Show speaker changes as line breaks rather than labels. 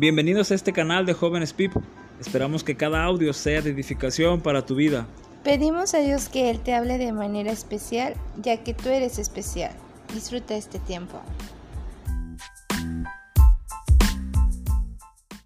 Bienvenidos a este canal de Jóvenes PIP. Esperamos que cada audio sea de edificación para tu vida.
Pedimos a Dios que Él te hable de manera especial, ya que tú eres especial. Disfruta este tiempo.